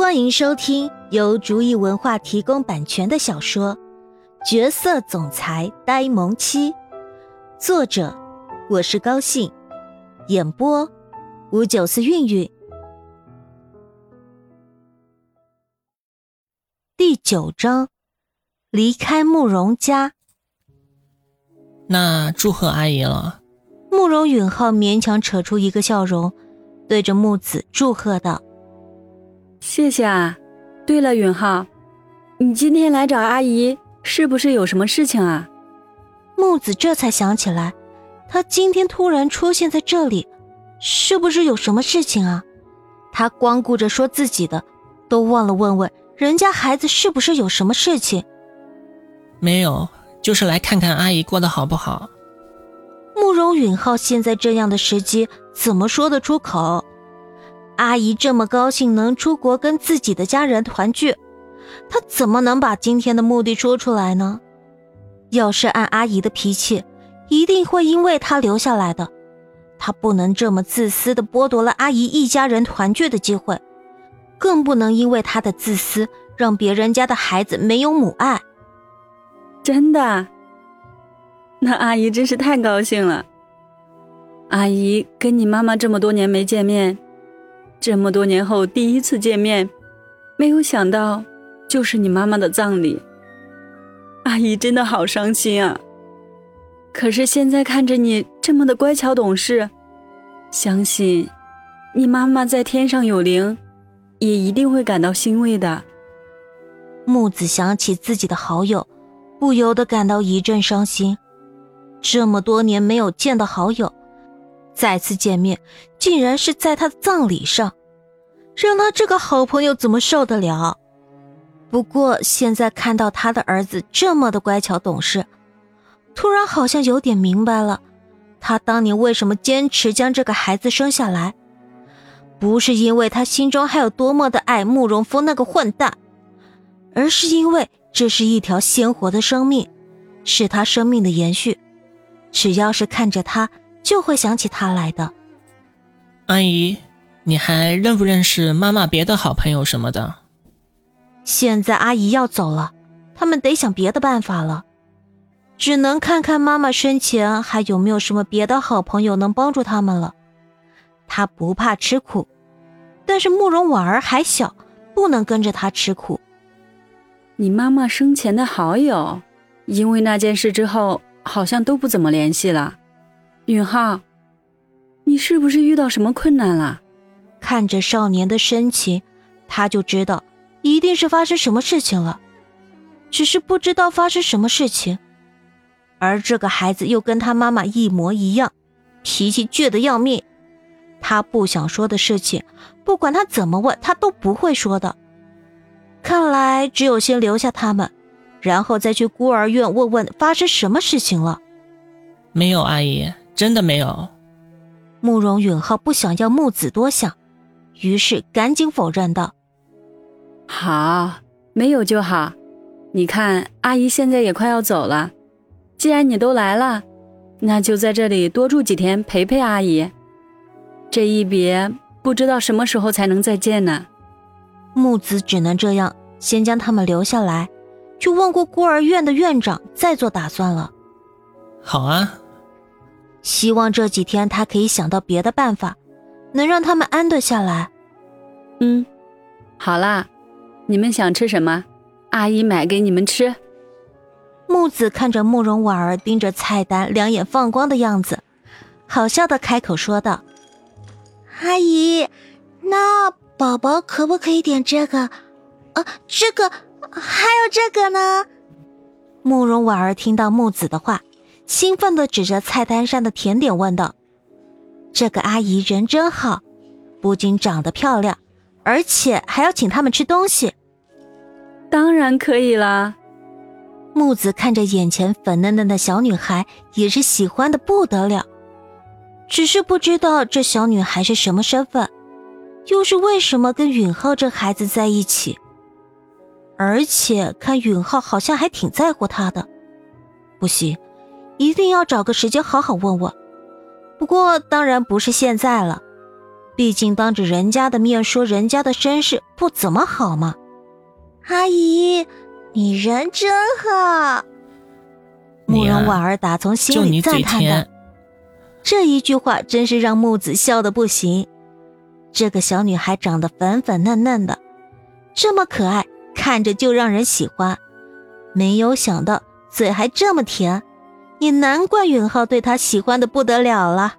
欢迎收听由竹意文化提供版权的小说《角色总裁呆萌妻》，作者我是高兴，演播五九四韵韵。第九章，离开慕容家。那祝贺阿姨了。慕容允浩勉强扯出一个笑容，对着木子祝贺道。谢谢啊！对了，允浩，你今天来找阿姨是不是有什么事情啊？木子这才想起来，他今天突然出现在这里，是不是有什么事情啊？他光顾着说自己的，都忘了问问人家孩子是不是有什么事情。没有，就是来看看阿姨过得好不好。慕容允浩现在这样的时机，怎么说得出口？阿姨这么高兴能出国跟自己的家人团聚，她怎么能把今天的目的说出来呢？要是按阿姨的脾气，一定会因为她留下来的。她不能这么自私的剥夺了阿姨一家人团聚的机会，更不能因为她的自私让别人家的孩子没有母爱。真的？那阿姨真是太高兴了。阿姨跟你妈妈这么多年没见面。这么多年后第一次见面，没有想到就是你妈妈的葬礼。阿姨真的好伤心啊！可是现在看着你这么的乖巧懂事，相信你妈妈在天上有灵，也一定会感到欣慰的。木子想起自己的好友，不由得感到一阵伤心。这么多年没有见到好友。再次见面，竟然是在他的葬礼上，让他这个好朋友怎么受得了？不过现在看到他的儿子这么的乖巧懂事，突然好像有点明白了，他当年为什么坚持将这个孩子生下来，不是因为他心中还有多么的爱慕容峰那个混蛋，而是因为这是一条鲜活的生命，是他生命的延续，只要是看着他。就会想起他来的。阿姨，你还认不认识妈妈别的好朋友什么的？现在阿姨要走了，他们得想别的办法了，只能看看妈妈生前还有没有什么别的好朋友能帮助他们了。他不怕吃苦，但是慕容婉儿还小，不能跟着他吃苦。你妈妈生前的好友，因为那件事之后，好像都不怎么联系了。允浩，你是不是遇到什么困难了？看着少年的深情，他就知道一定是发生什么事情了，只是不知道发生什么事情。而这个孩子又跟他妈妈一模一样，脾气倔得要命。他不想说的事情，不管他怎么问，他都不会说的。看来只有先留下他们，然后再去孤儿院问问发生什么事情了。没有，阿姨。真的没有。慕容允浩不想要木子多想，于是赶紧否认道：“好，没有就好。你看，阿姨现在也快要走了，既然你都来了，那就在这里多住几天，陪陪阿姨。这一别，不知道什么时候才能再见呢。”木子只能这样，先将他们留下来，去问过孤儿院的院长，再做打算了。好啊。希望这几天他可以想到别的办法，能让他们安顿下来。嗯，好啦，你们想吃什么？阿姨买给你们吃。木子看着慕容婉儿盯着菜单，两眼放光的样子，好笑的开口说道：“阿姨，那宝宝可不可以点这个？啊，这个，还有这个呢？”慕容婉儿听到木子的话。兴奋地指着菜单上的甜点问道：“这个阿姨人真好，不仅长得漂亮，而且还要请他们吃东西。”“当然可以啦。”木子看着眼前粉嫩嫩的小女孩，也是喜欢的不得了。只是不知道这小女孩是什么身份，又是为什么跟允浩这孩子在一起？而且看允浩好像还挺在乎她的。不行。一定要找个时间好好问问，不过当然不是现在了，毕竟当着人家的面说人家的身世不怎么好嘛。阿姨，你人真好。慕容婉儿打从心里赞叹的，这一句话真是让木子笑得不行。这个小女孩长得粉粉嫩嫩的，这么可爱，看着就让人喜欢。没有想到嘴还这么甜，也难怪允浩对她喜欢的不得了了。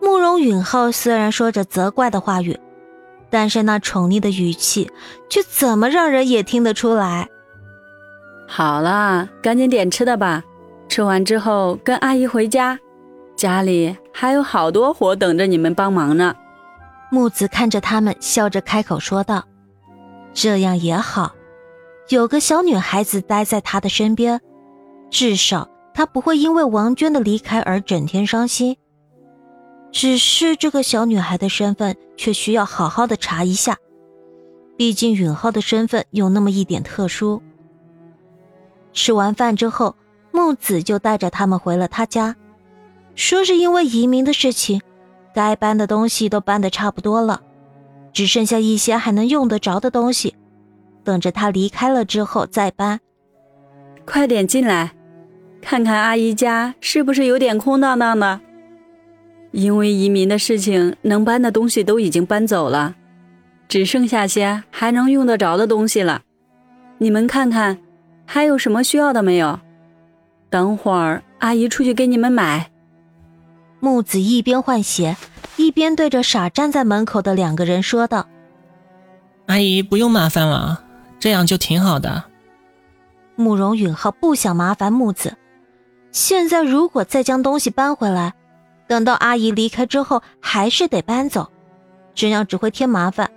慕容允浩虽然说着责怪的话语，但是那宠溺的语气却怎么让人也听得出来。好了，赶紧点吃的吧，吃完之后跟阿姨回家，家里还有好多活等着你们帮忙呢。木子看着他们，笑着开口说道：“这样也好，有个小女孩子待在他的身边，至少他不会因为王娟的离开而整天伤心。只是这个小女孩的身份却需要好好的查一下，毕竟允浩的身份有那么一点特殊。”吃完饭之后，木子就带着他们回了他家，说是因为移民的事情，该搬的东西都搬得差不多了，只剩下一些还能用得着的东西，等着他离开了之后再搬。快点进来，看看阿姨家是不是有点空荡荡的？因为移民的事情，能搬的东西都已经搬走了，只剩下些还能用得着的东西了。你们看看。还有什么需要的没有？等会儿阿姨出去给你们买。木子一边换鞋，一边对着傻站在门口的两个人说道：“阿姨不用麻烦了，这样就挺好的。”慕容允浩不想麻烦木子，现在如果再将东西搬回来，等到阿姨离开之后还是得搬走，这样只会添麻烦。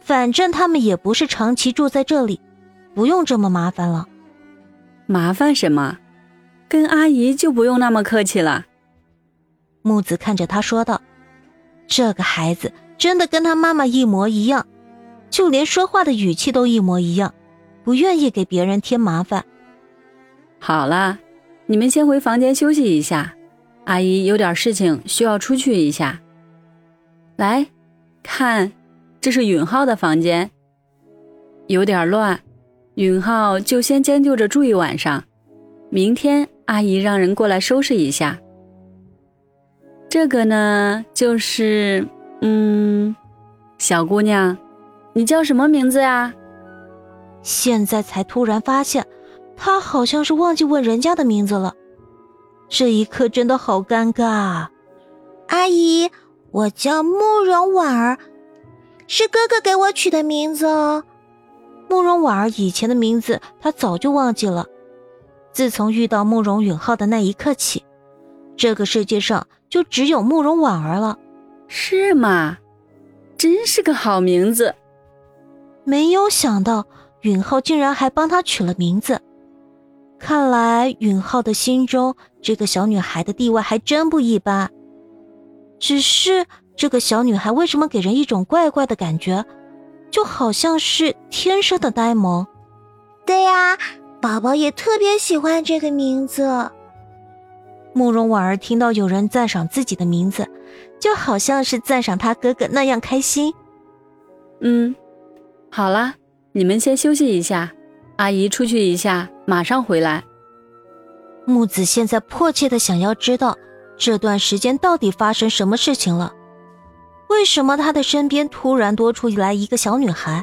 反正他们也不是长期住在这里。不用这么麻烦了，麻烦什么？跟阿姨就不用那么客气了。木子看着他说道：“这个孩子真的跟他妈妈一模一样，就连说话的语气都一模一样，不愿意给别人添麻烦。”好了，你们先回房间休息一下，阿姨有点事情需要出去一下。来看，这是允浩的房间，有点乱。允浩就先将就着住一晚上，明天阿姨让人过来收拾一下。这个呢，就是嗯，小姑娘，你叫什么名字呀？现在才突然发现，他好像是忘记问人家的名字了，这一刻真的好尴尬。阿姨，我叫慕容婉儿，是哥哥给我取的名字哦。慕容婉儿以前的名字，他早就忘记了。自从遇到慕容允浩的那一刻起，这个世界上就只有慕容婉儿了。是吗？真是个好名字。没有想到允浩竟然还帮他取了名字。看来允浩的心中，这个小女孩的地位还真不一般。只是这个小女孩为什么给人一种怪怪的感觉？就好像是天生的呆萌，对呀，宝宝也特别喜欢这个名字。慕容婉儿听到有人赞赏自己的名字，就好像是赞赏他哥哥那样开心。嗯，好啦，你们先休息一下，阿姨出去一下，马上回来。木子现在迫切的想要知道这段时间到底发生什么事情了。为什么他的身边突然多出来一个小女孩，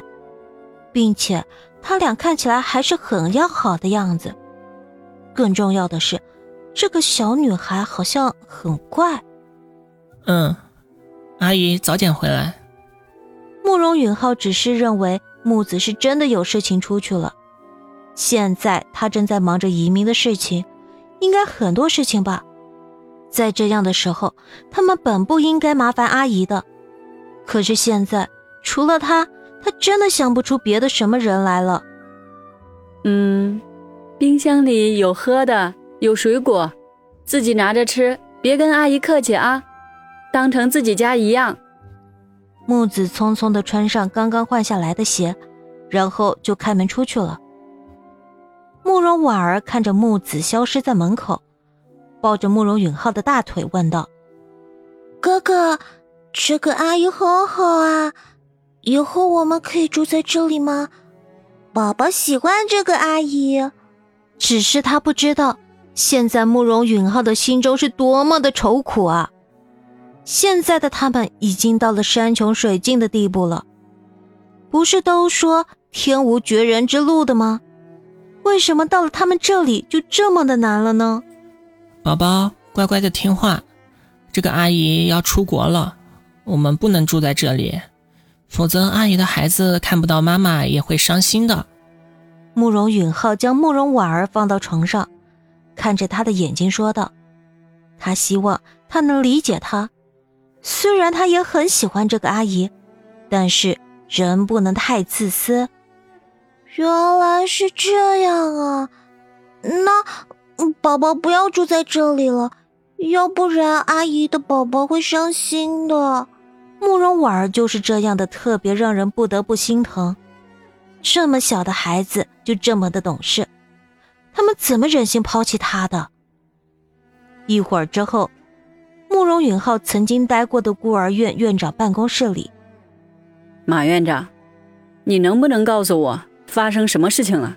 并且他俩看起来还是很要好的样子？更重要的是，这个小女孩好像很怪。嗯，阿姨早点回来。慕容允浩只是认为木子是真的有事情出去了，现在他正在忙着移民的事情，应该很多事情吧。在这样的时候，他们本不应该麻烦阿姨的。可是现在，除了他，他真的想不出别的什么人来了。嗯，冰箱里有喝的，有水果，自己拿着吃，别跟阿姨客气啊，当成自己家一样。木子匆匆地穿上刚刚换下来的鞋，然后就开门出去了。慕容婉儿看着木子消失在门口，抱着慕容允浩的大腿问道：“哥哥。”这个阿姨好好啊，以后我们可以住在这里吗？宝宝喜欢这个阿姨，只是他不知道，现在慕容允浩的心中是多么的愁苦啊！现在的他们已经到了山穷水尽的地步了，不是都说天无绝人之路的吗？为什么到了他们这里就这么的难了呢？宝宝乖乖的听话，这个阿姨要出国了，我们不能住在这里。否则，阿姨的孩子看不到妈妈也会伤心的。慕容允浩将慕容婉儿放到床上，看着她的眼睛说道：“他希望她能理解他，虽然他也很喜欢这个阿姨，但是人不能太自私。”原来是这样啊，那宝宝不要住在这里了，要不然阿姨的宝宝会伤心的。慕容婉儿就是这样的，特别让人不得不心疼。这么小的孩子就这么的懂事，他们怎么忍心抛弃他的？一会儿之后，慕容允浩曾经待过的孤儿院院长办公室里，马院长，你能不能告诉我发生什么事情了？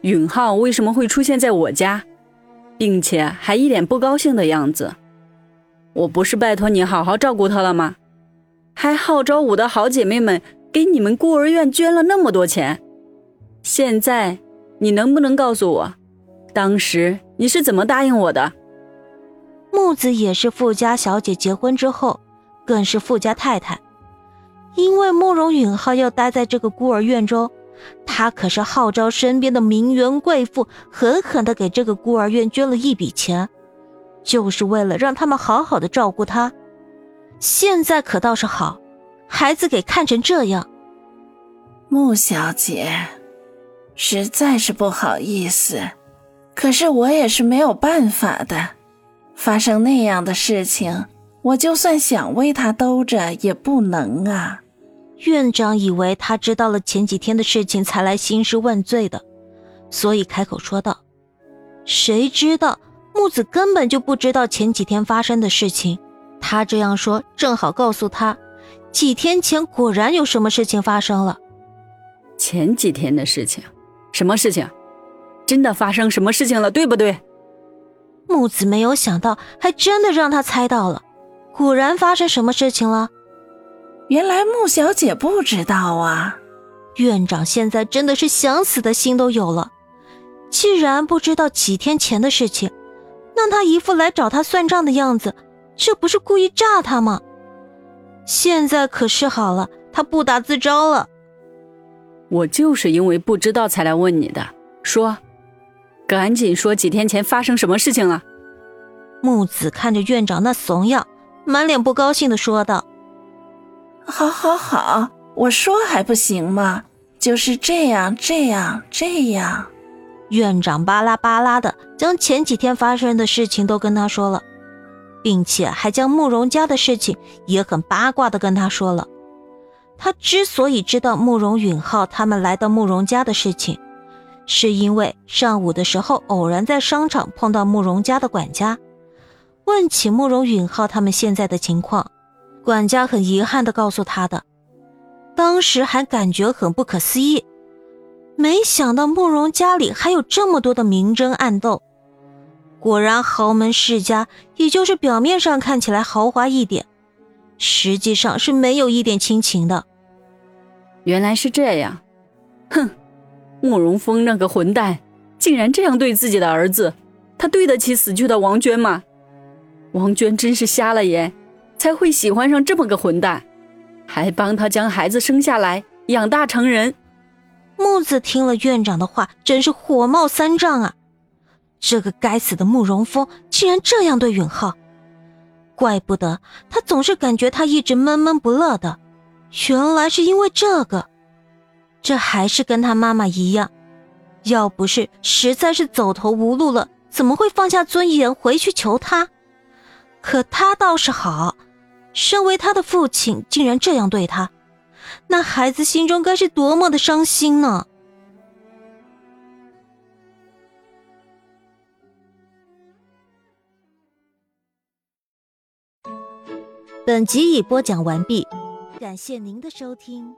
允浩为什么会出现在我家，并且还一脸不高兴的样子？我不是拜托你好好照顾他了吗？还号召我的好姐妹们给你们孤儿院捐了那么多钱，现在你能不能告诉我，当时你是怎么答应我的？木子也是富家小姐，结婚之后更是富家太太。因为慕容允浩要待在这个孤儿院中，他可是号召身边的名媛贵妇狠狠的给这个孤儿院捐了一笔钱，就是为了让他们好好的照顾他。现在可倒是好，孩子给看成这样。穆小姐，实在是不好意思，可是我也是没有办法的。发生那样的事情，我就算想为他兜着也不能啊。院长以为他知道了前几天的事情才来兴师问罪的，所以开口说道：“谁知道木子根本就不知道前几天发生的事情。”他这样说，正好告诉他，几天前果然有什么事情发生了。前几天的事情，什么事情？真的发生什么事情了，对不对？木子没有想到，还真的让他猜到了，果然发生什么事情了。原来穆小姐不知道啊！院长现在真的是想死的心都有了。既然不知道几天前的事情，那他一副来找他算账的样子。这不是故意诈他吗？现在可是好了，他不打自招了。我就是因为不知道才来问你的，说，赶紧说几天前发生什么事情了。木子看着院长那怂样，满脸不高兴的说道：“好，好，好，我说还不行吗？就是这样，这样，这样。”院长巴拉巴拉的将前几天发生的事情都跟他说了。并且还将慕容家的事情也很八卦的跟他说了。他之所以知道慕容允浩他们来到慕容家的事情，是因为上午的时候偶然在商场碰到慕容家的管家，问起慕容允浩他们现在的情况，管家很遗憾的告诉他的。当时还感觉很不可思议，没想到慕容家里还有这么多的明争暗斗。果然豪门世家，也就是表面上看起来豪华一点，实际上是没有一点亲情的。原来是这样，哼，慕容峰那个混蛋，竟然这样对自己的儿子，他对得起死去的王娟吗？王娟真是瞎了眼，才会喜欢上这么个混蛋，还帮他将孩子生下来，养大成人。木子听了院长的话，真是火冒三丈啊！这个该死的慕容峰竟然这样对允浩，怪不得他总是感觉他一直闷闷不乐的，原来是因为这个。这还是跟他妈妈一样，要不是实在是走投无路了，怎么会放下尊严回去求他？可他倒是好，身为他的父亲竟然这样对他，那孩子心中该是多么的伤心呢？本集已播讲完毕，感谢您的收听。